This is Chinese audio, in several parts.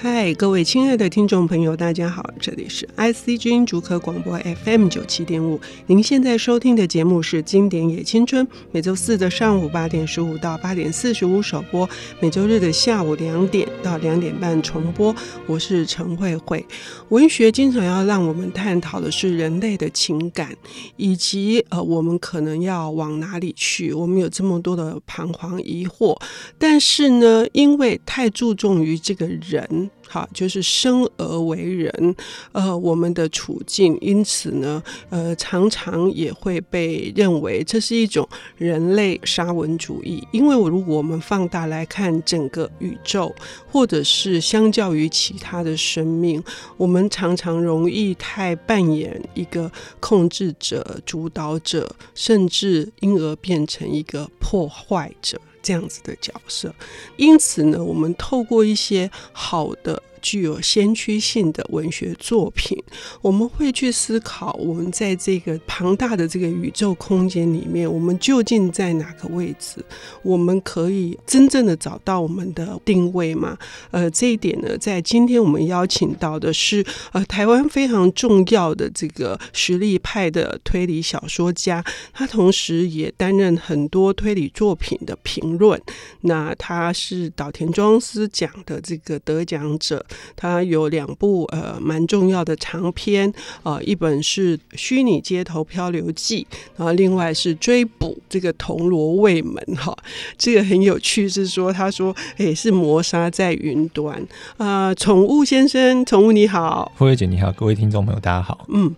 嗨，各位亲爱的听众朋友，大家好，这里是 IC 之音竹科广播 FM 九七点五。您现在收听的节目是《经典也青春》，每周四的上午八点十五到八点四十五首播，每周日的下午两点到两点半重播。我是陈慧慧。文学经常要让我们探讨的是人类的情感，以及呃，我们可能要往哪里去？我们有这么多的彷徨疑惑，但是呢，因为太注重于这个人。好，就是生而为人，呃，我们的处境，因此呢，呃，常常也会被认为这是一种人类沙文主义。因为如果我们放大来看整个宇宙，或者是相较于其他的生命，我们常常容易太扮演一个控制者、主导者，甚至因而变成一个破坏者。这样子的角色，因此呢，我们透过一些好的。具有先驱性的文学作品，我们会去思考：我们在这个庞大的这个宇宙空间里面，我们究竟在哪个位置？我们可以真正的找到我们的定位吗？呃，这一点呢，在今天我们邀请到的是呃台湾非常重要的这个实力派的推理小说家，他同时也担任很多推理作品的评论。那他是岛田庄司奖的这个得奖者。他有两部呃蛮重要的长篇，呃，一本是《虚拟街头漂流记》，然后另外是追捕这个铜锣卫门哈，这个很有趣，是说他说诶是磨砂在云端啊，宠物先生，宠物你好，慧慧姐你好，各位听众朋友大家好，嗯。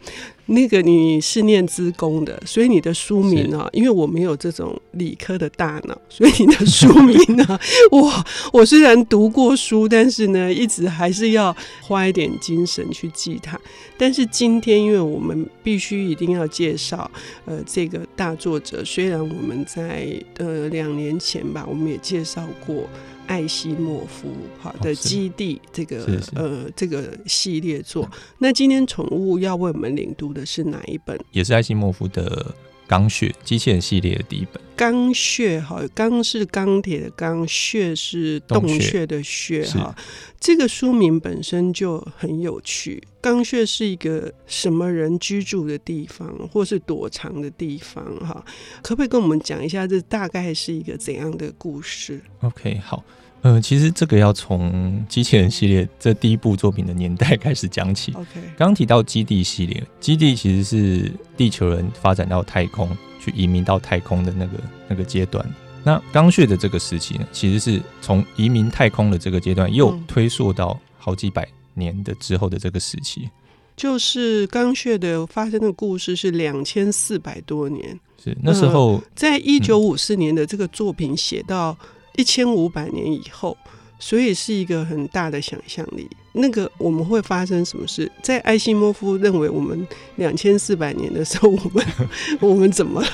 那个你是念资工的，所以你的书名啊，因为我没有这种理科的大脑，所以你的书名呢，我我虽然读过书，但是呢，一直还是要花一点精神去记它。但是今天，因为我们必须一定要介绍呃这个大作者，虽然我们在呃两年前吧，我们也介绍过。艾西莫夫好的基地，这个、呃这个系列作。嗯、那今天宠物要为我们领读的是哪一本？也是艾西莫夫的《钢血机器人》系列的第一本。钢血哈，钢是钢铁的钢，血是洞穴的穴哈。这个书名本身就很有趣。钢穴是一个什么人居住的地方，或是躲藏的地方哈？可不可以跟我们讲一下，这大概是一个怎样的故事？OK，好。嗯、呃，其实这个要从机器人系列这第一部作品的年代开始讲起。OK，刚提到基地系列，基地其实是地球人发展到太空去移民到太空的那个那个阶段。那钢穴的这个时期呢，其实是从移民太空的这个阶段又推溯到好几百年的之后的这个时期。嗯、就是钢穴的发生的故事是两千四百多年，是那时候、呃、在一九五四年的这个作品写到。一千五百年以后，所以是一个很大的想象力。那个我们会发生什么事？在艾西莫夫认为，我们两千四百年的时候，我们 我们怎么了？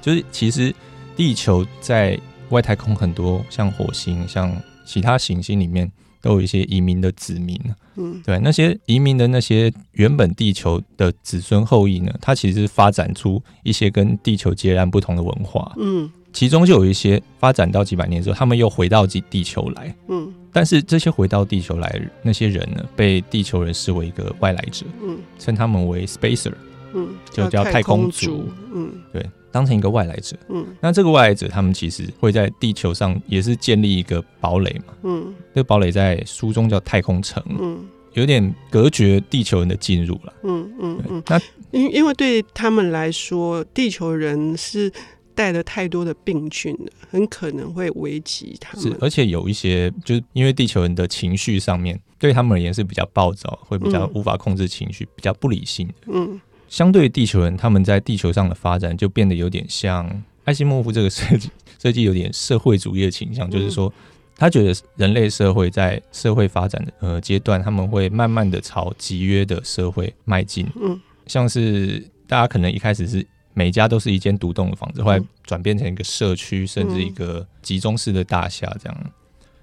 就是其实地球在外太空很多，像火星、像其他行星里面，都有一些移民的子民。嗯，对，那些移民的那些原本地球的子孙后裔呢，它其实发展出一些跟地球截然不同的文化。嗯。其中就有一些发展到几百年之后，他们又回到地地球来。嗯，但是这些回到地球来那些人呢，被地球人视为一个外来者。嗯，称他们为 spacer。嗯，就叫太空族。嗯，对，当成一个外来者。嗯，那这个外来者，他们其实会在地球上也是建立一个堡垒嘛。嗯，这个堡垒在书中叫太空城。嗯，有点隔绝地球人的进入了。嗯嗯嗯。那因因为对他们来说，地球人是。带了太多的病菌了，很可能会危及他们。是，而且有一些，就是因为地球人的情绪上面对他们而言是比较暴躁，会比较无法控制情绪，嗯、比较不理性的。嗯，相对于地球人，他们在地球上的发展就变得有点像艾希莫夫这个设计，设计有点社会主义的倾向，嗯、就是说他觉得人类社会在社会发展的呃阶段，他们会慢慢的朝集约的社会迈进。嗯，像是大家可能一开始是。每家都是一间独栋的房子，后来转变成一个社区，甚至一个集中式的大厦这样。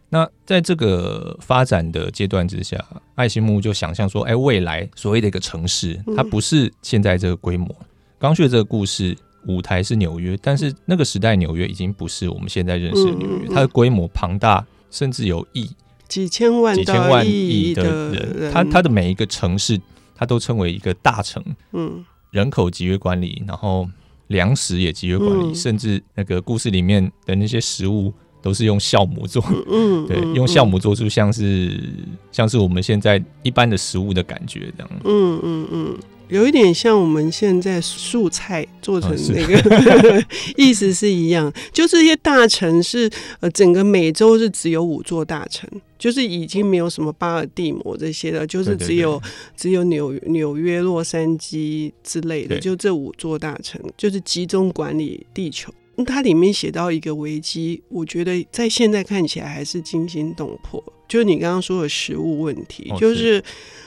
那在这个发展的阶段之下，艾西莫就想象说，哎，未来所谓的一个城市，它不是现在这个规模。钢穴这个故事舞台是纽约，但是那个时代纽约已经不是我们现在认识的纽约，它的规模庞大，甚至有亿几千万、几千万亿的人，它它的每一个城市，它都称为一个大城。嗯，人口集约管理，然后粮食也集约管理，嗯、甚至那个故事里面的那些食物都是用酵母做。嗯，对，用酵母做出像是、嗯、像是我们现在一般的食物的感觉这样。嗯嗯嗯。有一点像我们现在素菜做成那个，哦、意思是一样。就这些大城市，呃，整个美洲是只有五座大城，就是已经没有什么巴尔的摩这些了，就是只有只有纽纽约、洛杉矶之类的，就这五座大城，就是集中管理地球。它里面写到一个危机，我觉得在现在看起来还是惊心动魄。就是你刚刚说的食物问题，就是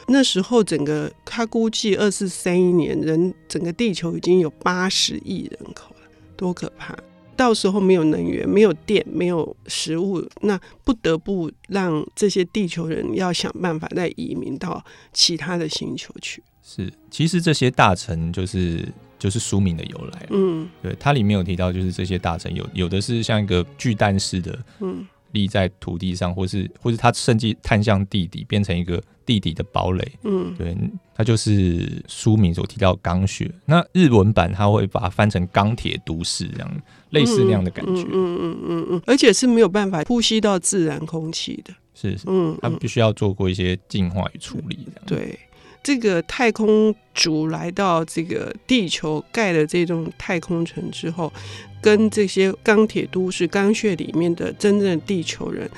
那时候整个他估计二四三一年人整个地球已经有八十亿人口了，多可怕！到时候没有能源、没有电、没有食物，那不得不让这些地球人要想办法再移民到其他的星球去。是，其实这些大臣就是就是书名的由来。嗯，对，它里面有提到，就是这些大臣有有的是像一个巨蛋似的。嗯。立在土地上，或是或是它甚至探向地底，变成一个地底的堡垒。嗯，对，它就是书名所提到钢血。那日文版它会把它翻成钢铁都市，这样类似那样的感觉。嗯嗯嗯嗯嗯，而且是没有办法呼吸到自然空气的。是是，嗯，他们必须要做过一些净化与处理。对。这个太空族来到这个地球盖了这栋太空城之后，跟这些钢铁都市钢穴里面的真正的地球人，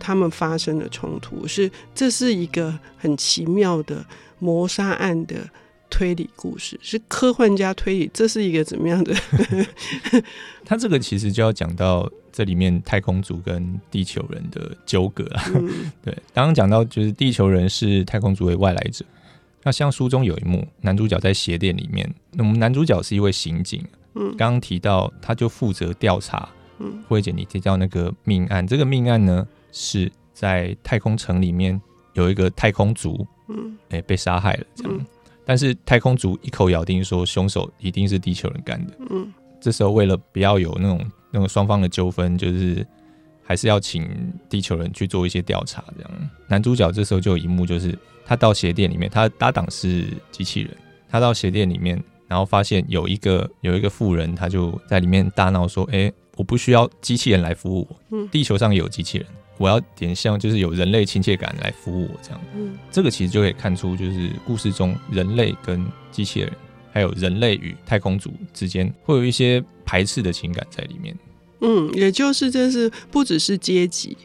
他们发生的冲突是，这是一个很奇妙的谋杀案的推理故事，是科幻加推理，这是一个怎么样的？他这个其实就要讲到这里面太空族跟地球人的纠葛啊。嗯、对，刚刚讲到就是地球人是太空族为外来者。那像书中有一幕，男主角在鞋店里面，那我们男主角是一位刑警，嗯，刚刚提到他就负责调查，嗯，慧姐你提到那个命案，这个命案呢是在太空城里面有一个太空族，嗯，哎、欸、被杀害了这样，嗯、但是太空族一口咬定说凶手一定是地球人干的，嗯，这时候为了不要有那种那种双方的纠纷，就是还是要请地球人去做一些调查这样，男主角这时候就有一幕就是。他到鞋店里面，他的搭档是机器人。他到鞋店里面，然后发现有一个有一个富人，他就在里面大闹说：“哎、欸，我不需要机器人来服务我，嗯，地球上有机器人，我要点像就是有人类亲切感来服务我这样。”嗯，这个其实就可以看出，就是故事中人类跟机器人，还有人类与太空族之间会有一些排斥的情感在里面。嗯，也就是这是不只是阶级，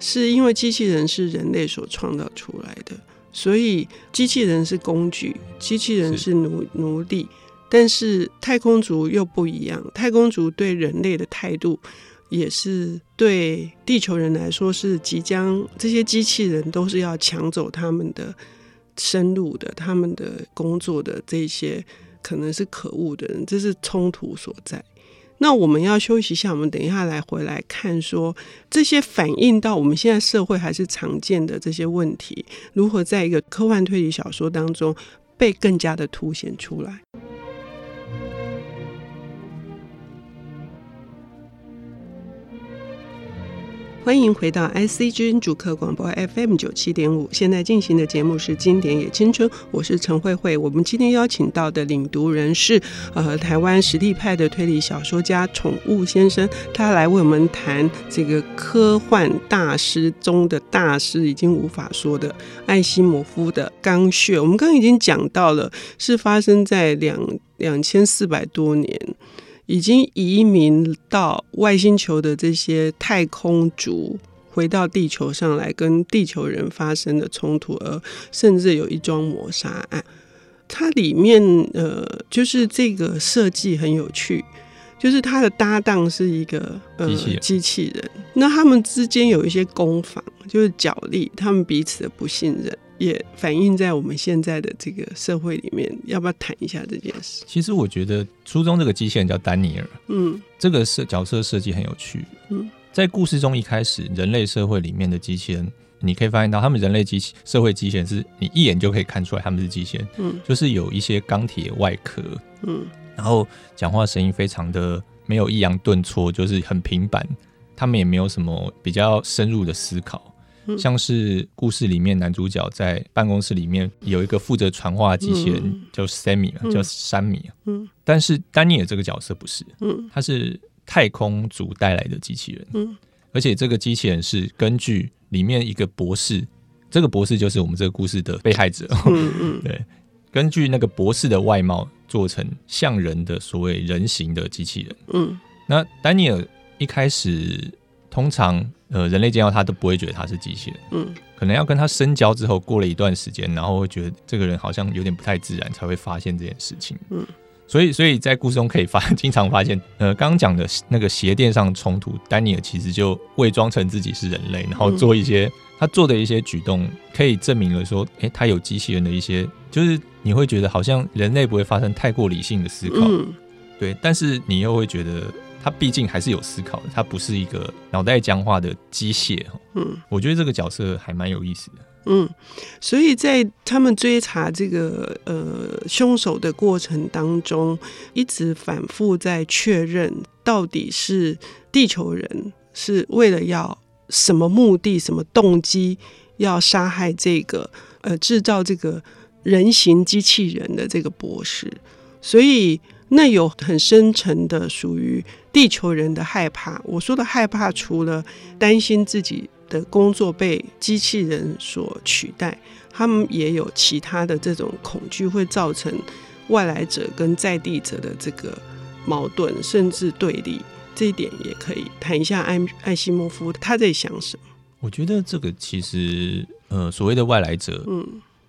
是因为机器人是人类所创造出来的。所以机器人是工具，机器人是奴是奴隶，但是太空族又不一样。太空族对人类的态度，也是对地球人来说是即将这些机器人都是要抢走他们的生路的，他们的工作的这些可能是可恶的人，这是冲突所在。那我们要休息一下，我们等一下来回来看说这些反映到我们现在社会还是常见的这些问题，如何在一个科幻推理小说当中被更加的凸显出来。欢迎回到 IC 之音主客广播 FM 九七点五，现在进行的节目是《经典也青春》，我是陈慧慧。我们今天邀请到的领读人是呃台湾实力派的推理小说家宠物先生，他来为我们谈这个科幻大师中的大师，已经无法说的艾西莫夫的《钢穴》。我们刚刚已经讲到了，是发生在两两千四百多年。已经移民到外星球的这些太空族，回到地球上来跟地球人发生的冲突，而甚至有一桩谋杀案。它里面呃，就是这个设计很有趣，就是他的搭档是一个呃机器人，机器人，那他们之间有一些攻防，就是角力，他们彼此的不信任。也反映在我们现在的这个社会里面，要不要谈一下这件事？其实我觉得书中这个机器人叫丹尼尔，嗯，这个设角色设计很有趣，嗯，在故事中一开始，人类社会里面的机器人，你可以发现到他们人类机器社会机器人是你一眼就可以看出来他们是机器人，嗯，就是有一些钢铁外壳，嗯，然后讲话声音非常的没有抑扬顿挫，就是很平板，他们也没有什么比较深入的思考。嗯、像是故事里面男主角在办公室里面有一个负责传话的机器人，嗯、叫 Sammy，叫山米。嗯，但是丹尼尔这个角色不是，嗯，他是太空族带来的机器人。嗯，而且这个机器人是根据里面一个博士，这个博士就是我们这个故事的被害者。嗯嗯，对，根据那个博士的外貌做成像人的所谓人形的机器人。嗯，那丹尼尔一开始。通常，呃，人类见到他都不会觉得他是机器人，嗯，可能要跟他深交之后，过了一段时间，然后会觉得这个人好像有点不太自然，才会发现这件事情，嗯，所以，所以在故事中可以发，经常发现，呃，刚刚讲的那个鞋垫上冲突，丹尼尔其实就伪装成自己是人类，然后做一些、嗯、他做的一些举动，可以证明了说，诶、欸，他有机器人的一些，就是你会觉得好像人类不会发生太过理性的思考，嗯、对，但是你又会觉得。他毕竟还是有思考的，他不是一个脑袋僵化的机械。嗯，我觉得这个角色还蛮有意思的。嗯，所以在他们追查这个呃凶手的过程当中，一直反复在确认到底是地球人是为了要什么目的、什么动机要杀害这个呃制造这个人形机器人的这个博士，所以。那有很深沉的属于地球人的害怕。我说的害怕，除了担心自己的工作被机器人所取代，他们也有其他的这种恐惧，会造成外来者跟在地者的这个矛盾，甚至对立。这一点也可以谈一下艾艾西莫夫他在想什么。我觉得这个其实，呃，所谓的外来者，嗯，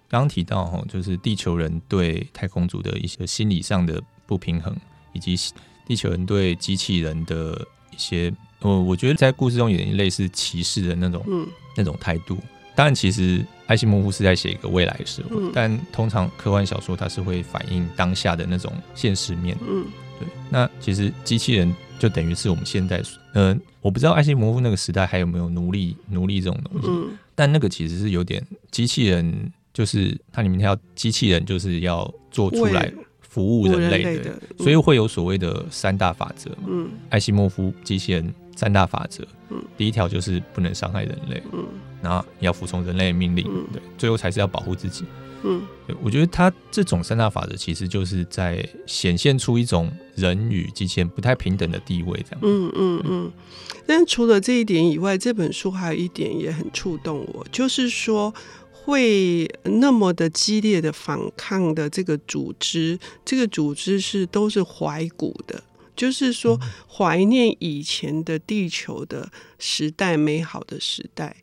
刚刚提到哈，就是地球人对太空族的一些心理上的。不平衡，以及地球人对机器人的一些，我，我觉得在故事中有点类似歧视的那种，嗯，那种态度。当然，其实艾西莫夫是在写一个未来的社会，嗯，但通常科幻小说它是会反映当下的那种现实面，嗯，对。那其实机器人就等于是我们现在，嗯，呃，我不知道艾西莫夫那个时代还有没有奴隶，奴隶这种东西，嗯，但那个其实是有点机器人，就是它里面要机器人就是要做出来。服务人类的，类的嗯、所以会有所谓的三大法则。嗯，艾西莫夫机器人三大法则。嗯，第一条就是不能伤害人类。嗯，然后你要服从人类的命令。嗯，对，最后才是要保护自己。嗯，我觉得他这种三大法则其实就是在显现出一种人与机器人不太平等的地位，这样。嗯嗯嗯。但除了这一点以外，这本书还有一点也很触动我，就是说。会那么的激烈的反抗的这个组织，这个组织是都是怀古的，就是说怀念以前的地球的时代，美好的时代，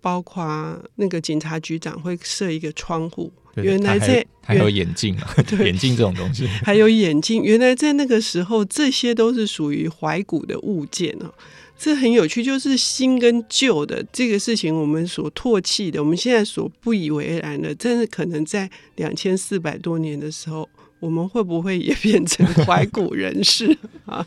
包括那个警察局长会设一个窗户，原来在还有眼镜啊，眼镜这种东西，还有眼镜，原来在那个时候，这些都是属于怀古的物件哦。这很有趣，就是新跟旧的这个事情，我们所唾弃的，我们现在所不以为然的，真的可能在两千四百多年的时候，我们会不会也变成 怀古人士啊？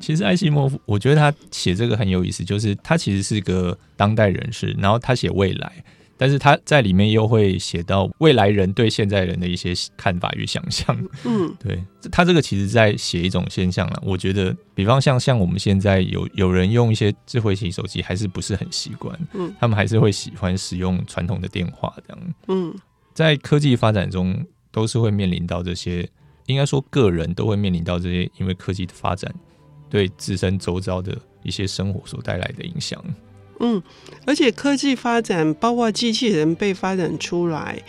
其实艾希莫夫，我觉得他写这个很有意思，就是他其实是个当代人士，然后他写未来。但是他在里面又会写到未来人对现在人的一些看法与想象，嗯，对，他这个其实在写一种现象了。我觉得，比方像像我们现在有有人用一些智慧型手机，还是不是很习惯，嗯，他们还是会喜欢使用传统的电话这样，嗯，在科技发展中，都是会面临到这些，应该说个人都会面临到这些，因为科技的发展对自身周遭的一些生活所带来的影响。嗯，而且科技发展，包括机器人被发展出来，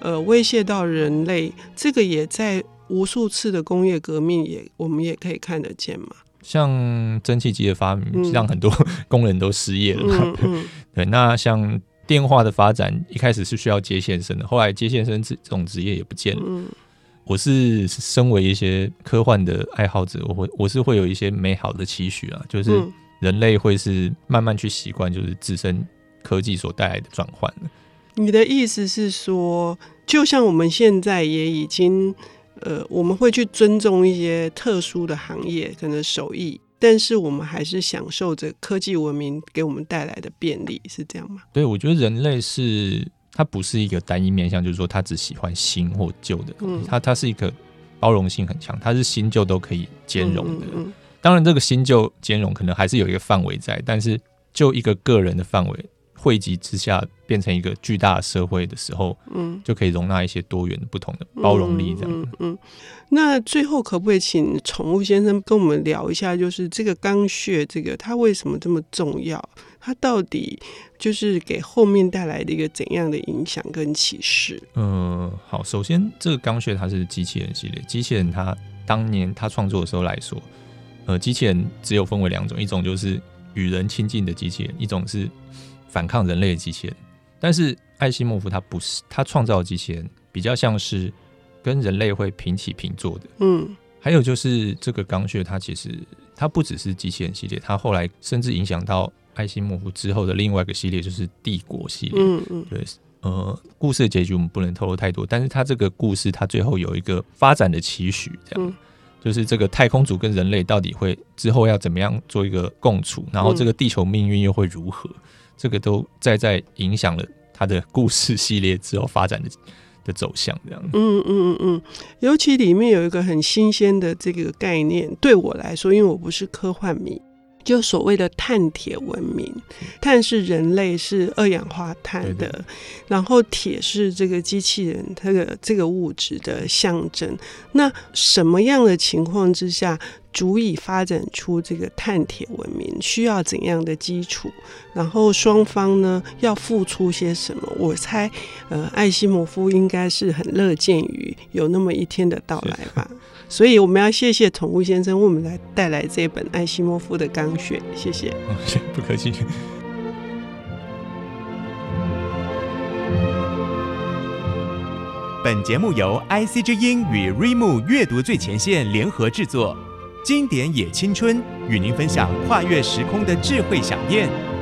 呃，威胁到人类，这个也在无数次的工业革命也，我们也可以看得见嘛。像蒸汽机的发明，让很多工人都失业了嘛。嗯嗯、对，那像电话的发展，一开始是需要接线生的，后来接线生这这种职业也不见了。嗯、我是身为一些科幻的爱好者，我会我是会有一些美好的期许啊，就是。嗯人类会是慢慢去习惯，就是自身科技所带来的转换。你的意思是说，就像我们现在也已经，呃，我们会去尊重一些特殊的行业，可能手艺，但是我们还是享受着科技文明给我们带来的便利，是这样吗？对，我觉得人类是它不是一个单一面向，就是说他只喜欢新或旧的东西，它它是一个包容性很强，它是新旧都可以兼容的。嗯嗯嗯当然，这个新旧兼容可能还是有一个范围在，但是就一个个人的范围，汇集之下变成一个巨大的社会的时候，嗯，就可以容纳一些多元的不同的包容力这样。嗯，嗯，那最后可不可以请宠物先生跟我们聊一下，就是这个刚穴，这个它为什么这么重要？它到底就是给后面带来的一个怎样的影响跟启示？嗯，好，首先这个刚穴它是机器人系列，机器人它当年它创作的时候来说，呃，机器人只有分为两种，一种就是与人亲近的机器人，一种是反抗人类的机器人。但是艾西莫夫他不是，他创造的机器人比较像是跟人类会平起平坐的。嗯，还有就是这个刚穴，它其实它不只是机器人系列，它后来甚至影响到。艾西莫夫之后的另外一个系列就是帝国系列，嗯嗯，对，呃，故事的结局我们不能透露太多，但是它这个故事它最后有一个发展的期许，这样，就是这个太空族跟人类到底会之后要怎么样做一个共处，然后这个地球命运又会如何，这个都在在影响了他的故事系列之后发展的的走向，这样，嗯嗯嗯嗯，尤其里面有一个很新鲜的这个概念，对我来说，因为我不是科幻迷。就所谓的碳铁文明，碳是人类是二氧化碳的，对对，然后铁是这个机器人它的这个物质的象征。那什么样的情况之下足以发展出这个碳铁文明？需要怎样的基础？然后双方呢要付出些什么？我猜，呃，艾西莫夫应该是很乐见于有那么一天的到来吧。所以我们要谢谢宠物先生为我们来带来这本艾西莫夫的刚穴，谢谢。不客气。本节目由 IC 之音与瑞木阅读最前线联合制作，经典也青春与您分享跨越时空的智慧饗宴。